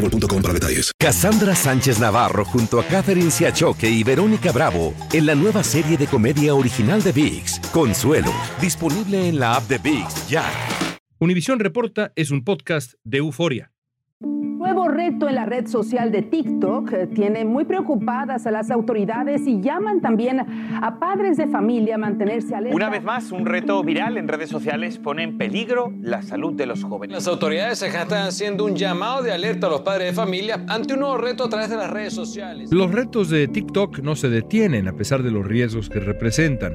boostmobile.com para detalles. Cassandra Sánchez Navarro junto a Catherine Siachoque y Verónica Bravo en la nueva serie de comedia original de VIX, Consuelo, disponible en la app de VIX ya. Univisión Reporta es un podcast de euforia. Nuevo reto en la red social de TikTok eh, tiene muy preocupadas a las autoridades y llaman también a padres de familia a mantenerse alerta. Una vez más, un reto viral en redes sociales pone en peligro la salud de los jóvenes. Las autoridades están haciendo un llamado de alerta a los padres de familia ante un nuevo reto a través de las redes sociales. Los retos de TikTok no se detienen a pesar de los riesgos que representan.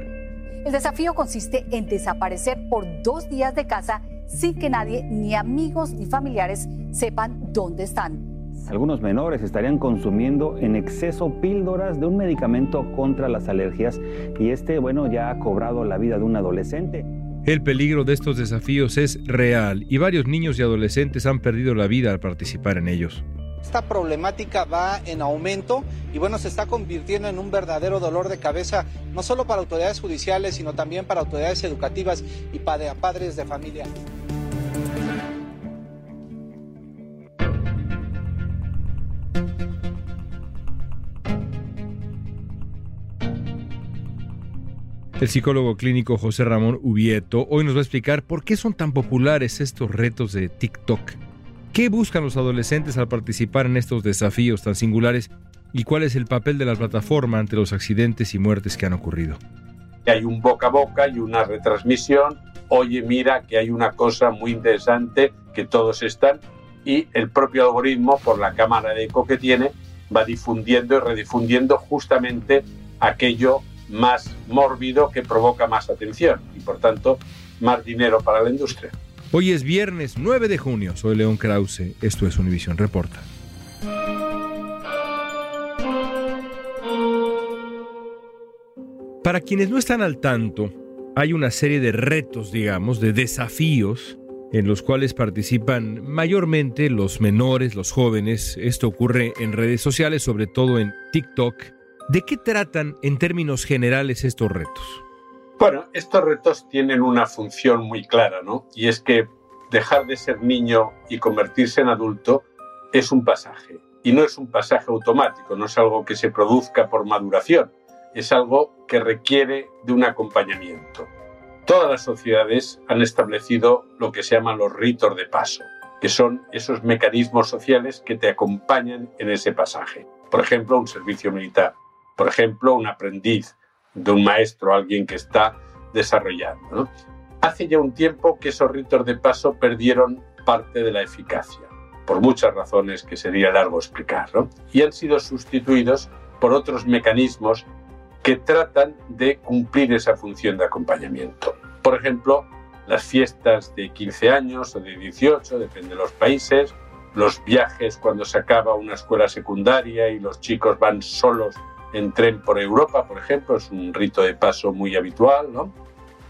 El desafío consiste en desaparecer por dos días de casa sin que nadie, ni amigos ni familiares, sepan dónde están. Algunos menores estarían consumiendo en exceso píldoras de un medicamento contra las alergias y este, bueno, ya ha cobrado la vida de un adolescente. El peligro de estos desafíos es real y varios niños y adolescentes han perdido la vida al participar en ellos. Esta problemática va en aumento y bueno, se está convirtiendo en un verdadero dolor de cabeza, no solo para autoridades judiciales, sino también para autoridades educativas y para padres de familia. El psicólogo clínico José Ramón Ubieto hoy nos va a explicar por qué son tan populares estos retos de TikTok. ¿Qué buscan los adolescentes al participar en estos desafíos tan singulares y cuál es el papel de la plataforma ante los accidentes y muertes que han ocurrido? Hay un boca a boca y una retransmisión. Oye, mira que hay una cosa muy interesante que todos están y el propio algoritmo, por la cámara de eco que tiene, va difundiendo y redifundiendo justamente aquello más mórbido que provoca más atención y por tanto más dinero para la industria. Hoy es viernes 9 de junio, soy León Krause, esto es Univisión Reporta. Para quienes no están al tanto, hay una serie de retos, digamos, de desafíos en los cuales participan mayormente los menores, los jóvenes. Esto ocurre en redes sociales, sobre todo en TikTok ¿De qué tratan en términos generales estos retos? Bueno, estos retos tienen una función muy clara, ¿no? Y es que dejar de ser niño y convertirse en adulto es un pasaje. Y no es un pasaje automático, no es algo que se produzca por maduración, es algo que requiere de un acompañamiento. Todas las sociedades han establecido lo que se llaman los ritos de paso, que son esos mecanismos sociales que te acompañan en ese pasaje. Por ejemplo, un servicio militar por ejemplo, un aprendiz de un maestro, alguien que está desarrollando. Hace ya un tiempo que esos ritos de paso perdieron parte de la eficacia, por muchas razones que sería largo explicar, y han sido sustituidos por otros mecanismos que tratan de cumplir esa función de acompañamiento. Por ejemplo, las fiestas de 15 años o de 18, depende de los países, los viajes cuando se acaba una escuela secundaria y los chicos van solos en tren por Europa, por ejemplo, es un rito de paso muy habitual, ¿no?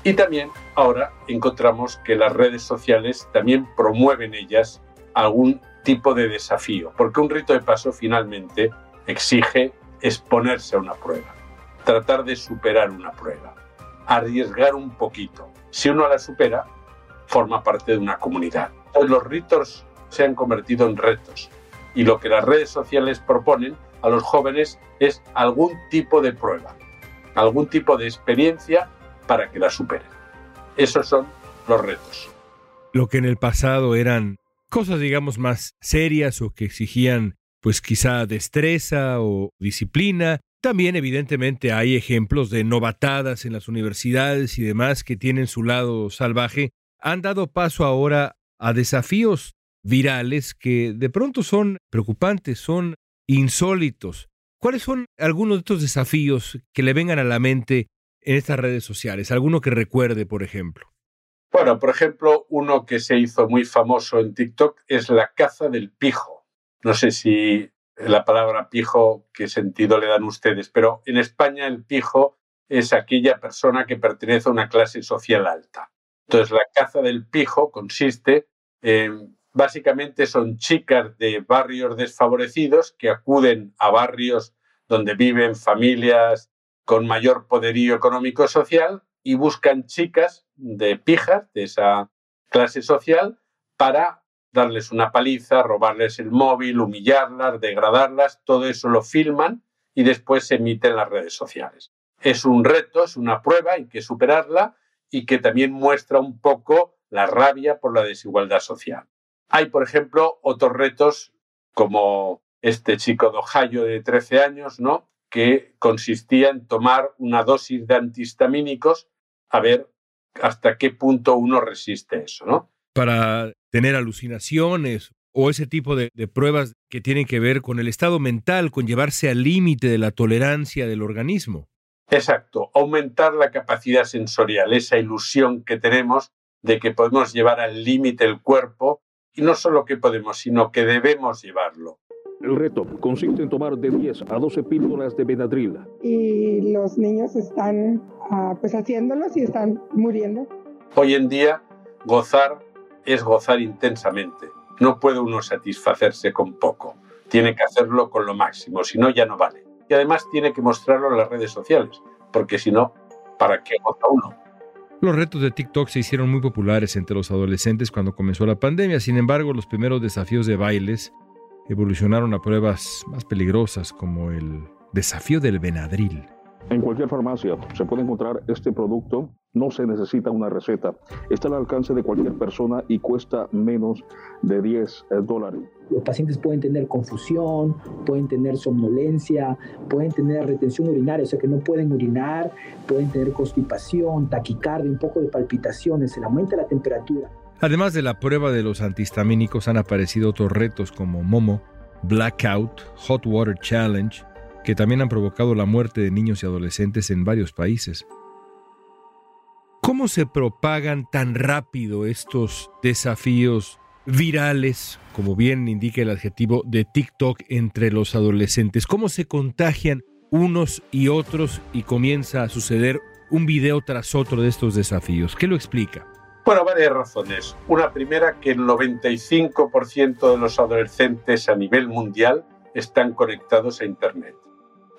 Y también ahora encontramos que las redes sociales también promueven ellas algún tipo de desafío, porque un rito de paso finalmente exige exponerse a una prueba, tratar de superar una prueba, arriesgar un poquito. Si uno la supera, forma parte de una comunidad. los ritos se han convertido en retos y lo que las redes sociales proponen a los jóvenes es algún tipo de prueba, algún tipo de experiencia para que la superen. Esos son los retos. Lo que en el pasado eran cosas, digamos, más serias o que exigían, pues quizá destreza o disciplina. También, evidentemente, hay ejemplos de novatadas en las universidades y demás que tienen su lado salvaje. Han dado paso ahora a desafíos virales que de pronto son preocupantes, son insólitos. ¿Cuáles son algunos de estos desafíos que le vengan a la mente en estas redes sociales? ¿Alguno que recuerde, por ejemplo? Bueno, por ejemplo, uno que se hizo muy famoso en TikTok es la caza del pijo. No sé si la palabra pijo, qué sentido le dan ustedes, pero en España el pijo es aquella persona que pertenece a una clase social alta. Entonces, la caza del pijo consiste en, básicamente son chicas de barrios desfavorecidos que acuden a barrios donde viven familias con mayor poderío económico social y buscan chicas de pijas de esa clase social para darles una paliza, robarles el móvil, humillarlas, degradarlas, todo eso lo filman y después se emite en las redes sociales. Es un reto, es una prueba, hay que superarla y que también muestra un poco la rabia por la desigualdad social. Hay, por ejemplo, otros retos como este chico de Ohio de 13 años, ¿no? que consistía en tomar una dosis de antihistamínicos a ver hasta qué punto uno resiste eso, ¿no? Para tener alucinaciones o ese tipo de, de, pruebas que tienen que ver con el estado mental, con llevarse al límite de la tolerancia del organismo. Exacto, aumentar la capacidad sensorial, esa ilusión que tenemos de que podemos llevar al límite el cuerpo y no solo que podemos, sino que debemos llevarlo. El reto consiste en tomar de 10 a 12 píldoras de Benadryl. Y los niños están uh, pues haciéndolos y están muriendo. Hoy en día, gozar es gozar intensamente. No puede uno satisfacerse con poco. Tiene que hacerlo con lo máximo, si no, ya no vale. Y además tiene que mostrarlo en las redes sociales, porque si no, ¿para qué goza uno? Los retos de TikTok se hicieron muy populares entre los adolescentes cuando comenzó la pandemia. Sin embargo, los primeros desafíos de bailes evolucionaron a pruebas más peligrosas como el desafío del Benadryl. En cualquier farmacia se puede encontrar este producto, no se necesita una receta, está al alcance de cualquier persona y cuesta menos de 10 dólares. Los pacientes pueden tener confusión, pueden tener somnolencia, pueden tener retención urinaria, o sea que no pueden urinar, pueden tener constipación, taquicardia, un poco de palpitaciones, se le aumenta la temperatura. Además de la prueba de los antihistamínicos han aparecido otros retos como Momo, Blackout, Hot Water Challenge, que también han provocado la muerte de niños y adolescentes en varios países. ¿Cómo se propagan tan rápido estos desafíos virales, como bien indica el adjetivo de TikTok entre los adolescentes? ¿Cómo se contagian unos y otros y comienza a suceder un video tras otro de estos desafíos? ¿Qué lo explica? Bueno, varias razones. Una primera, que el 95% de los adolescentes a nivel mundial están conectados a Internet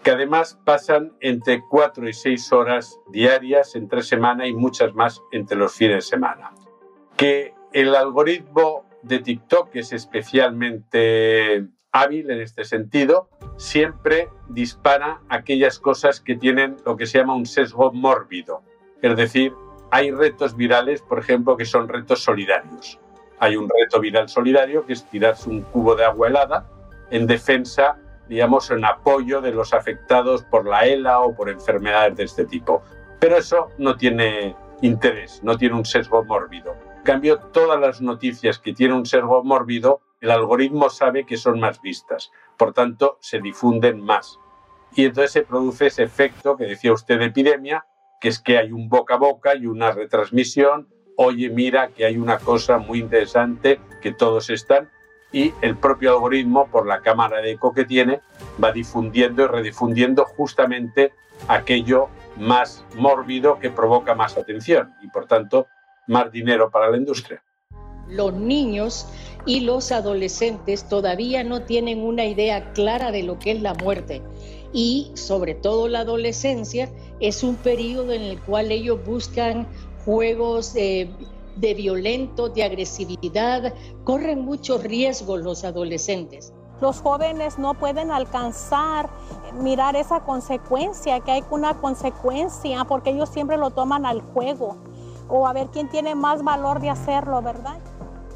que además pasan entre 4 y 6 horas diarias entre semana y muchas más entre los fines de semana. Que el algoritmo de TikTok es especialmente hábil en este sentido, siempre dispara aquellas cosas que tienen lo que se llama un sesgo mórbido. Es decir, hay retos virales, por ejemplo, que son retos solidarios. Hay un reto viral solidario que es tirarse un cubo de agua helada en defensa digamos, en apoyo de los afectados por la ELA o por enfermedades de este tipo. Pero eso no tiene interés, no tiene un sesgo mórbido. En cambio, todas las noticias que tienen un sesgo mórbido, el algoritmo sabe que son más vistas, por tanto, se difunden más. Y entonces se produce ese efecto que decía usted de epidemia, que es que hay un boca a boca y una retransmisión, oye, mira que hay una cosa muy interesante que todos están, y el propio algoritmo, por la cámara de eco que tiene, va difundiendo y redifundiendo justamente aquello más mórbido que provoca más atención y por tanto más dinero para la industria. Los niños y los adolescentes todavía no tienen una idea clara de lo que es la muerte y sobre todo la adolescencia es un periodo en el cual ellos buscan juegos de de violento, de agresividad, corren muchos riesgos los adolescentes. Los jóvenes no pueden alcanzar, mirar esa consecuencia, que hay una consecuencia, porque ellos siempre lo toman al juego, o a ver quién tiene más valor de hacerlo, ¿verdad?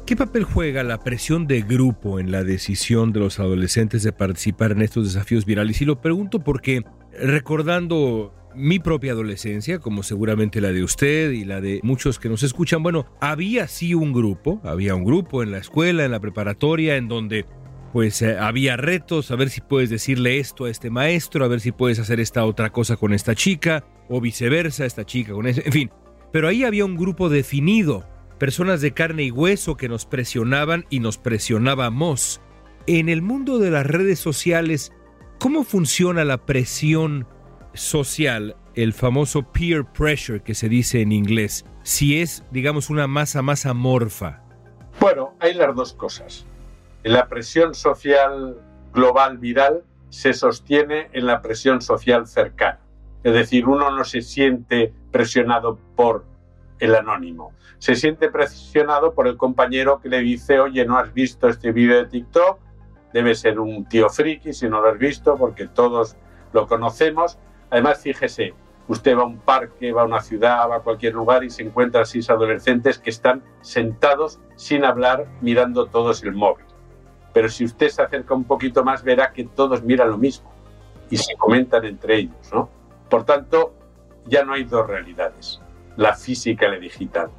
¿Qué papel juega la presión de grupo en la decisión de los adolescentes de participar en estos desafíos virales? Y lo pregunto porque recordando mi propia adolescencia, como seguramente la de usted y la de muchos que nos escuchan, bueno, había sí un grupo, había un grupo en la escuela, en la preparatoria, en donde pues eh, había retos, a ver si puedes decirle esto a este maestro, a ver si puedes hacer esta otra cosa con esta chica, o viceversa, esta chica con ese, en fin. Pero ahí había un grupo definido, personas de carne y hueso que nos presionaban y nos presionábamos. En el mundo de las redes sociales, ¿cómo funciona la presión social, el famoso peer pressure que se dice en inglés? Si es, digamos, una masa más amorfa. Bueno, hay las dos cosas. La presión social global viral se sostiene en la presión social cercana. Es decir, uno no se siente presionado por el anónimo, se siente presionado por el compañero que le dice, oye, ¿no has visto este vídeo de TikTok? Debe ser un tío friki si no lo has visto, porque todos lo conocemos. Además, fíjese, usted va a un parque, va a una ciudad, va a cualquier lugar y se encuentra a seis adolescentes que están sentados sin hablar, mirando todos el móvil. Pero si usted se acerca un poquito más, verá que todos miran lo mismo y se comentan entre ellos, ¿no? Por tanto, ya no hay dos realidades, la física y la digital.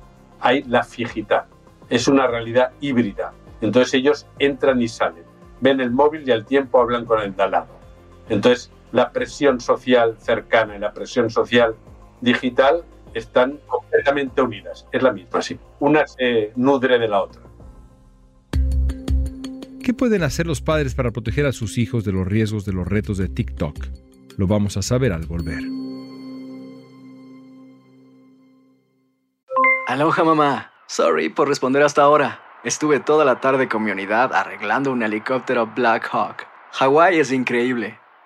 Hay la figital. Es una realidad híbrida. Entonces ellos entran y salen, ven el móvil y al tiempo hablan con el de al lado. Entonces, la presión social cercana y la presión social digital están completamente unidas. Es la misma, sí. Una se nutre de la otra. ¿Qué pueden hacer los padres para proteger a sus hijos de los riesgos de los retos de TikTok? Lo vamos a saber al volver. Aloha mamá. Sorry por responder hasta ahora. Estuve toda la tarde con mi unidad arreglando un helicóptero Black Hawk. Hawái es increíble.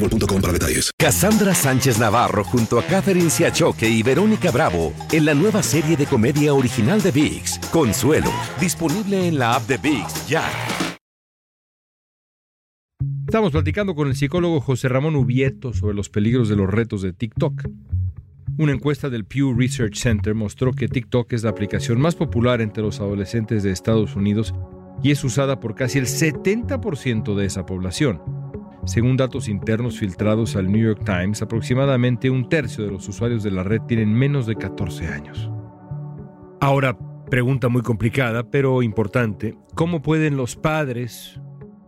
boostmobile.com para detalles. Cassandra Sánchez Navarro junto a Catherine Siachoque y Verónica Bravo en la nueva serie de comedia original de VIX, Consuelo, disponible en la app de VIX ya. Estamos platicando con el psicólogo José Ramón Ubieto sobre los peligros de los retos de TikTok. Una encuesta del Pew Research Center mostró que TikTok es la aplicación más popular entre los adolescentes de Estados Unidos y es usada por casi el 70% de esa población. Según datos internos filtrados al New York Times, aproximadamente un tercio de los usuarios de la red tienen menos de 14 años. Ahora, pregunta muy complicada, pero importante, ¿cómo pueden los padres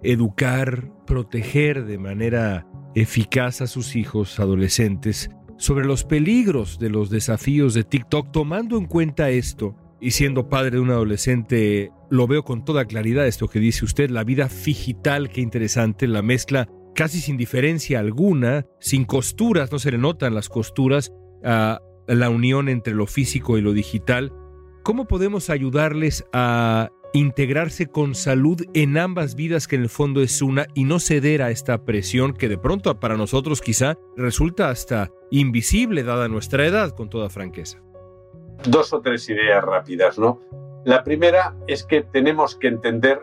educar, proteger de manera eficaz a sus hijos adolescentes sobre los peligros de los desafíos de TikTok, tomando en cuenta esto y siendo padre de un adolescente, lo veo con toda claridad esto que dice usted, la vida digital, qué interesante, la mezcla casi sin diferencia alguna, sin costuras, no se le notan las costuras a la unión entre lo físico y lo digital. ¿Cómo podemos ayudarles a integrarse con salud en ambas vidas que en el fondo es una y no ceder a esta presión que de pronto para nosotros quizá resulta hasta invisible dada nuestra edad, con toda franqueza? Dos o tres ideas rápidas, ¿no? La primera es que tenemos que entender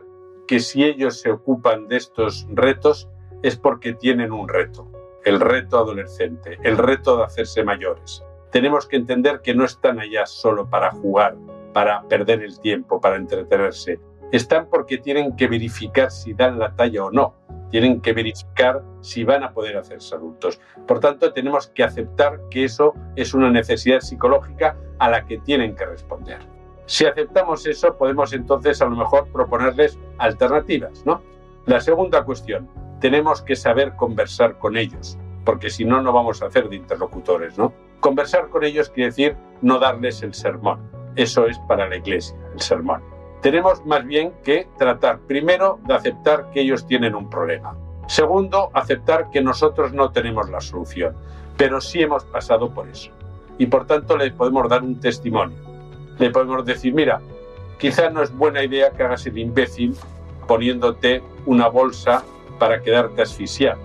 que si ellos se ocupan de estos retos, es porque tienen un reto, el reto adolescente, el reto de hacerse mayores. Tenemos que entender que no están allá solo para jugar, para perder el tiempo, para entretenerse. Están porque tienen que verificar si dan la talla o no. Tienen que verificar si van a poder hacerse adultos. Por tanto, tenemos que aceptar que eso es una necesidad psicológica a la que tienen que responder. Si aceptamos eso, podemos entonces a lo mejor proponerles alternativas, ¿no? La segunda cuestión, tenemos que saber conversar con ellos, porque si no, no vamos a hacer de interlocutores, ¿no? Conversar con ellos quiere decir no darles el sermón. Eso es para la iglesia, el sermón. Tenemos más bien que tratar primero de aceptar que ellos tienen un problema. Segundo, aceptar que nosotros no tenemos la solución, pero sí hemos pasado por eso. Y por tanto le podemos dar un testimonio. Le podemos decir, mira, quizá no es buena idea que hagas el imbécil poniéndote una bolsa para quedarte asfixiado.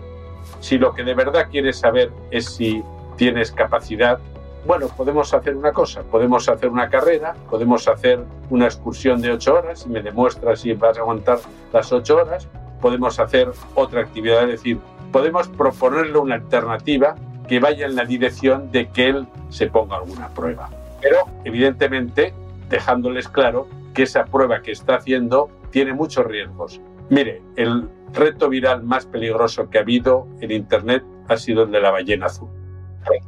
Si lo que de verdad quieres saber es si tienes capacidad, Bueno, podemos hacer una cosa, podemos hacer una carrera, podemos hacer una excursión de ocho horas y me demuestras si vas a aguantar las ocho horas, podemos hacer otra actividad, es decir, podemos proponerle una alternativa que vaya en la dirección de que él se ponga alguna prueba. Pero, evidentemente, dejándoles claro que esa prueba que está haciendo tiene muchos riesgos. Mire, el reto viral más peligroso que ha habido en Internet ha sido el de la ballena azul.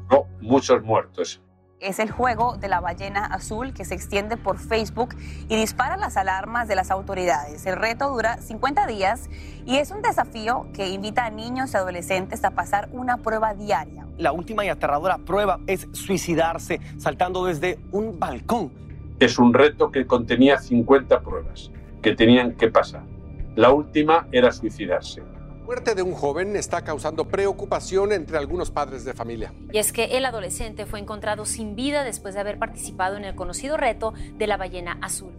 No, muchos muertos. Es el juego de la ballena azul que se extiende por Facebook y dispara las alarmas de las autoridades. El reto dura 50 días y es un desafío que invita a niños y adolescentes a pasar una prueba diaria. La última y aterradora prueba es suicidarse saltando desde un balcón. Es un reto que contenía 50 pruebas que tenían que pasar. La última era suicidarse. La muerte de un joven está causando preocupación entre algunos padres de familia. Y es que el adolescente fue encontrado sin vida después de haber participado en el conocido reto de la ballena azul.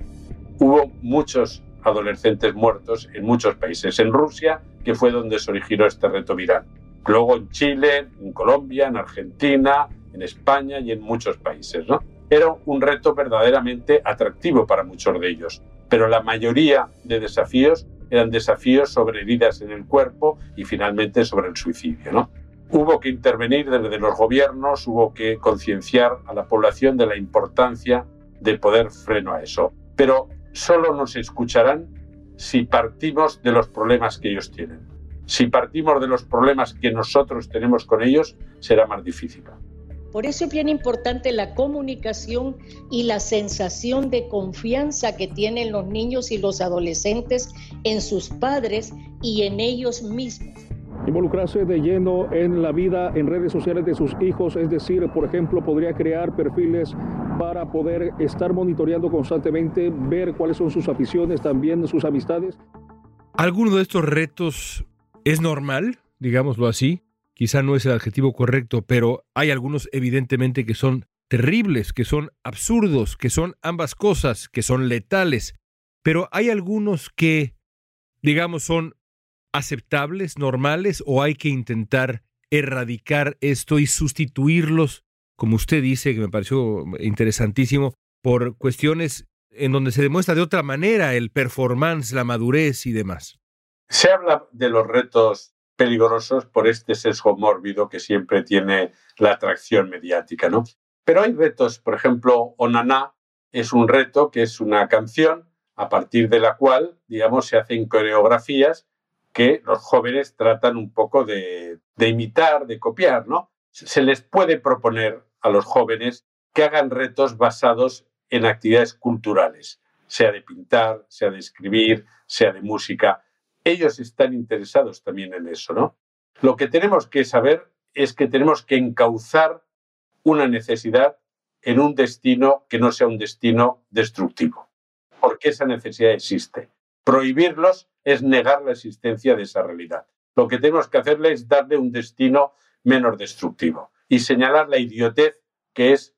Hubo muchos adolescentes muertos en muchos países. En Rusia, que fue donde se originó este reto viral. Luego en Chile, en Colombia, en Argentina, en España y en muchos países. ¿no? Era un reto verdaderamente atractivo para muchos de ellos. Pero la mayoría de desafíos eran desafíos sobre heridas en el cuerpo y finalmente sobre el suicidio. ¿no? Hubo que intervenir desde los gobiernos, hubo que concienciar a la población de la importancia de poder freno a eso. Pero solo nos escucharán si partimos de los problemas que ellos tienen. Si partimos de los problemas que nosotros tenemos con ellos, será más difícil. Por eso es bien importante la comunicación y la sensación de confianza que tienen los niños y los adolescentes en sus padres y en ellos mismos. Involucrarse de lleno en la vida en redes sociales de sus hijos, es decir, por ejemplo, podría crear perfiles para poder estar monitoreando constantemente, ver cuáles son sus aficiones, también sus amistades. ¿Alguno de estos retos es normal, digámoslo así? Quizá no es el adjetivo correcto, pero hay algunos evidentemente que son terribles, que son absurdos, que son ambas cosas, que son letales, pero hay algunos que, digamos, son aceptables, normales, o hay que intentar erradicar esto y sustituirlos, como usted dice, que me pareció interesantísimo, por cuestiones en donde se demuestra de otra manera el performance, la madurez y demás. Se habla de los retos peligrosos por este sesgo mórbido que siempre tiene la atracción mediática, ¿no? Pero hay retos, por ejemplo, Onaná es un reto que es una canción a partir de la cual, digamos, se hacen coreografías que los jóvenes tratan un poco de, de imitar, de copiar, ¿no? Se les puede proponer a los jóvenes que hagan retos basados en actividades culturales, sea de pintar, sea de escribir, sea de música ellos están interesados también en eso, ¿no? Lo que tenemos que saber es que tenemos que encauzar una necesidad en un destino que no sea un destino destructivo, porque esa necesidad existe. Prohibirlos es negar la existencia de esa realidad. Lo que tenemos que hacerle es darle un destino menos destructivo y señalar la idiotez que es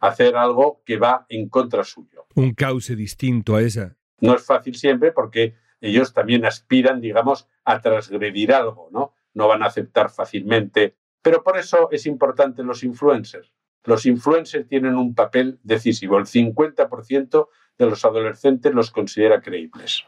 hacer algo que va en contra suyo. Un cauce distinto a esa. No es fácil siempre porque ellos también aspiran, digamos, a transgredir algo, ¿no? No van a aceptar fácilmente. Pero por eso es importante los influencers. Los influencers tienen un papel decisivo. El 50% de los adolescentes los considera creíbles.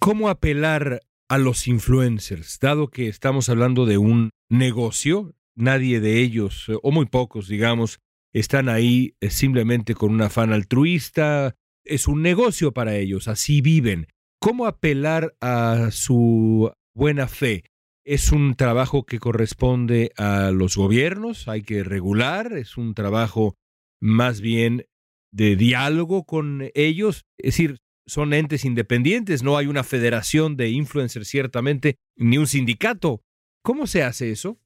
¿Cómo apelar a los influencers? Dado que estamos hablando de un negocio, nadie de ellos, o muy pocos, digamos, están ahí eh, simplemente con un afán altruista. Es un negocio para ellos, así viven. ¿Cómo apelar a su buena fe? ¿Es un trabajo que corresponde a los gobiernos? ¿Hay que regular? ¿Es un trabajo más bien de diálogo con ellos? Es decir, son entes independientes, no hay una federación de influencers ciertamente, ni un sindicato. ¿Cómo se hace eso?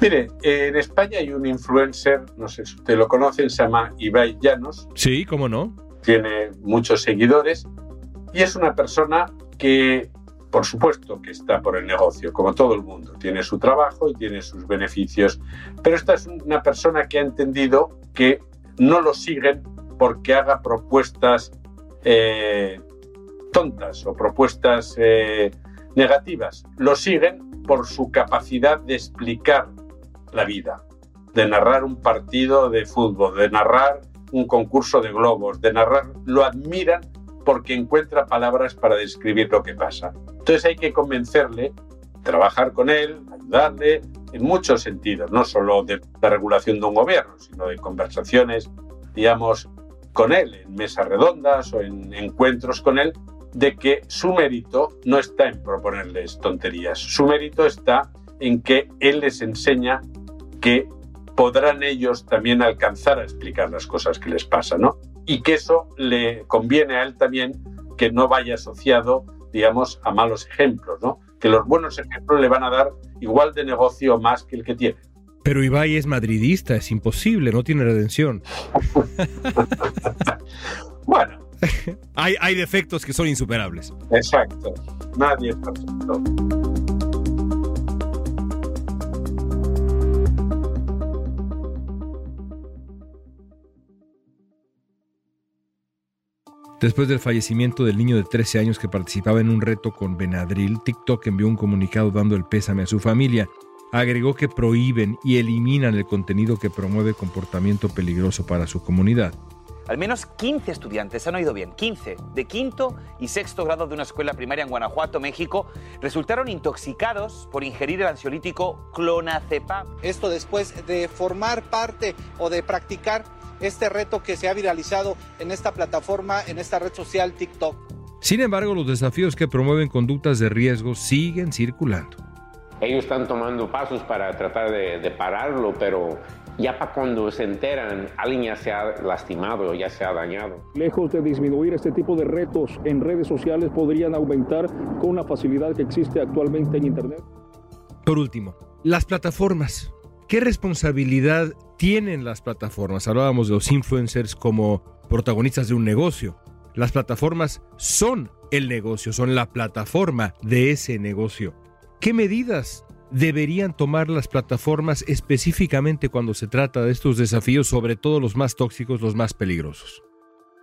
Mire, en España hay un influencer, no sé si usted lo conoce, se llama Ibai Llanos. Sí, cómo no. Tiene muchos seguidores y es una persona que, por supuesto, que está por el negocio, como todo el mundo. Tiene su trabajo y tiene sus beneficios. Pero esta es una persona que ha entendido que no lo siguen porque haga propuestas eh, tontas o propuestas eh, negativas. Lo siguen por su capacidad de explicar la vida. de narrar un partido de fútbol, de narrar un concurso de globos, de narrar, lo admiran porque encuentra palabras para describir lo que pasa. Entonces hay que convencerle, trabajar con él, ayudarle en muchos sentidos, no solo de la regulación de un gobierno, sino de conversaciones, digamos, con él, en mesas redondas o en encuentros con él, de que su mérito no está en proponerles tonterías, su mérito está en que él les enseña que podrán ellos también alcanzar a explicar las cosas que les pasan, ¿no? Y que eso le conviene a él también que no vaya asociado, digamos, a malos ejemplos, ¿no? Que los buenos ejemplos le van a dar igual de negocio más que el que tiene. Pero Ibai es madridista, es imposible, no tiene redención. bueno. hay, hay defectos que son insuperables. Exacto. Nadie es perfecto. Después del fallecimiento del niño de 13 años que participaba en un reto con Benadryl, TikTok envió un comunicado dando el pésame a su familia. Agregó que prohíben y eliminan el contenido que promueve comportamiento peligroso para su comunidad. Al menos 15 estudiantes, han oído bien, 15, de quinto y sexto grado de una escuela primaria en Guanajuato, México, resultaron intoxicados por ingerir el ansiolítico clonazepam. Esto después de formar parte o de practicar este reto que se ha viralizado en esta plataforma, en esta red social TikTok. Sin embargo, los desafíos que promueven conductas de riesgo siguen circulando. Ellos están tomando pasos para tratar de, pararlo, pero ya para cuando se enteran, alguien ya se ha lastimado o ya se ha dañado. Lejos de disminuir este tipo de retos en redes sociales, podrían aumentar con la facilidad que existe actualmente en Internet. Por último, las plataformas. ¿Qué responsabilidad tienen las plataformas? Hablábamos de los influencers como protagonistas de un negocio. Las plataformas son el negocio, son la plataforma de ese negocio. ¿Qué medidas deberían tomar las plataformas específicamente cuando se trata de estos desafíos, sobre todo los más tóxicos, los más peligrosos?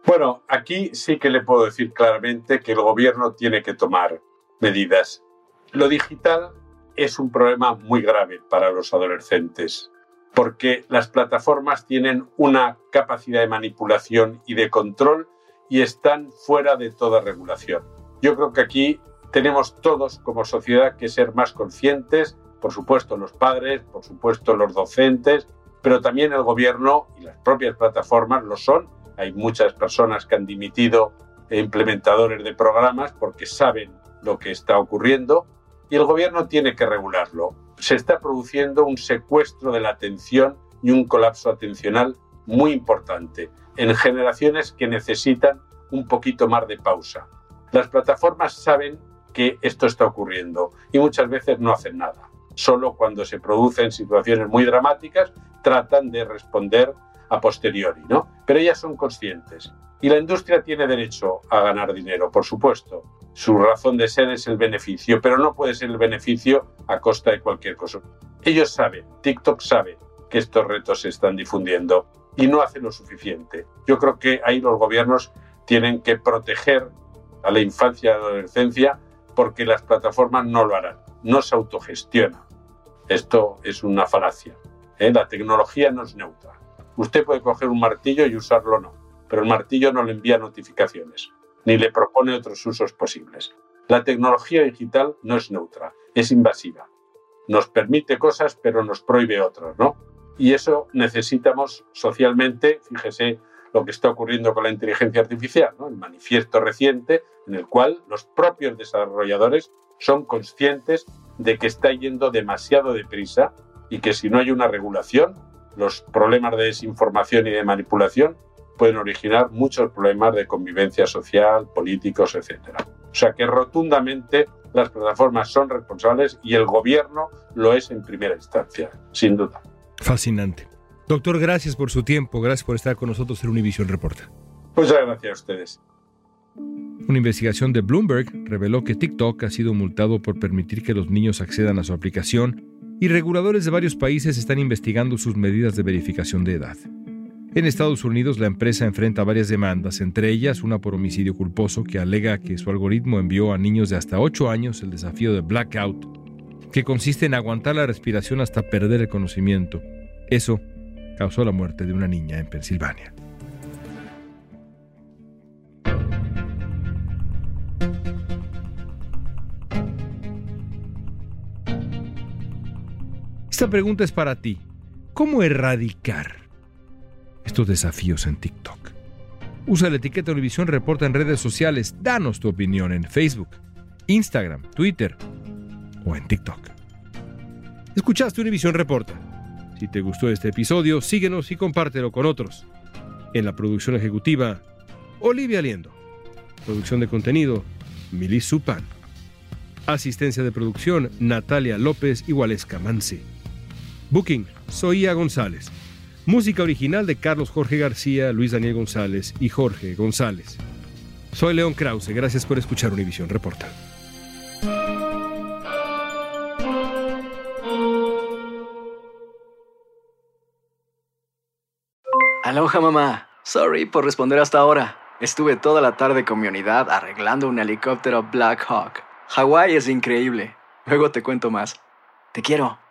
Bueno, aquí sí que le puedo decir claramente que el gobierno tiene que tomar medidas. Lo digital es un problema muy grave para los adolescentes, porque las plataformas tienen una capacidad de manipulación y de control y están fuera de toda regulación. Yo creo que aquí tenemos todos como sociedad que ser más conscientes, por supuesto los padres, por supuesto los docentes, pero también el gobierno y las propias plataformas lo son. Hay muchas personas que han dimitido implementadores de programas porque saben lo que está ocurriendo y el gobierno tiene que regularlo. Se está produciendo un secuestro de la atención y un colapso atencional muy importante en generaciones que necesitan un poquito más de pausa. Las plataformas saben que esto está ocurriendo y muchas veces no hacen nada. Solo cuando se producen situaciones muy dramáticas tratan de responder a posteriori, ¿no? Pero ellas son conscientes. Y la industria tiene derecho a ganar dinero, por supuesto, su razón de ser es el beneficio, pero no puede ser el beneficio a costa de cualquier cosa. Ellos saben, TikTok sabe que estos retos se están difundiendo y no hacen lo suficiente. Yo creo que ahí los gobiernos tienen que proteger a la infancia y adolescencia porque las plataformas no lo harán, no se autogestionan. Esto es una falacia. ¿eh? La tecnología no es neutra. Usted puede coger un martillo y usarlo no, pero el martillo no le envía notificaciones ni le propone otros usos posibles. La tecnología digital no es neutra, es invasiva. Nos permite cosas, pero nos prohíbe otras, ¿no? Y eso necesitamos socialmente, fíjese lo que está ocurriendo con la inteligencia artificial, ¿no? el manifiesto reciente en el cual los propios desarrolladores son conscientes de que está yendo demasiado deprisa y que si no hay una regulación, los problemas de desinformación y de manipulación pueden originar muchos problemas de convivencia social, políticos, etc. O sea que rotundamente las plataformas son responsables y el gobierno lo es en primera instancia, sin duda. Fascinante. Doctor, gracias por su tiempo, gracias por estar con nosotros en Univision Reporta. Muchas gracias a ustedes. Una investigación de Bloomberg reveló que TikTok ha sido multado por permitir que los niños accedan a su aplicación y reguladores de varios países están investigando sus medidas de verificación de edad. En Estados Unidos, la empresa enfrenta varias demandas, entre ellas una por homicidio culposo que alega que su algoritmo envió a niños de hasta 8 años el desafío de blackout, que consiste en aguantar la respiración hasta perder el conocimiento. Eso causó la muerte de una niña en Pensilvania. Esta pregunta es para ti. ¿Cómo erradicar estos desafíos en TikTok? Usa la etiqueta Univisión Reporta en redes sociales. Danos tu opinión en Facebook, Instagram, Twitter o en TikTok. Escuchaste Univisión Reporta. Si te gustó este episodio, síguenos y compártelo con otros. En la producción ejecutiva, Olivia Liendo. Producción de contenido, Milis Supan. Asistencia de producción, Natalia López y Waleska Mansi. Booking, Soía González. Música original de Carlos Jorge García, Luis Daniel González y Jorge González. Soy León Krause, gracias por escuchar Univisión Reporta. Aloha mamá. Sorry por responder hasta ahora. Estuve toda la tarde con mi unidad arreglando un helicóptero Black Hawk. Hawái es increíble. Luego te cuento más. Te quiero.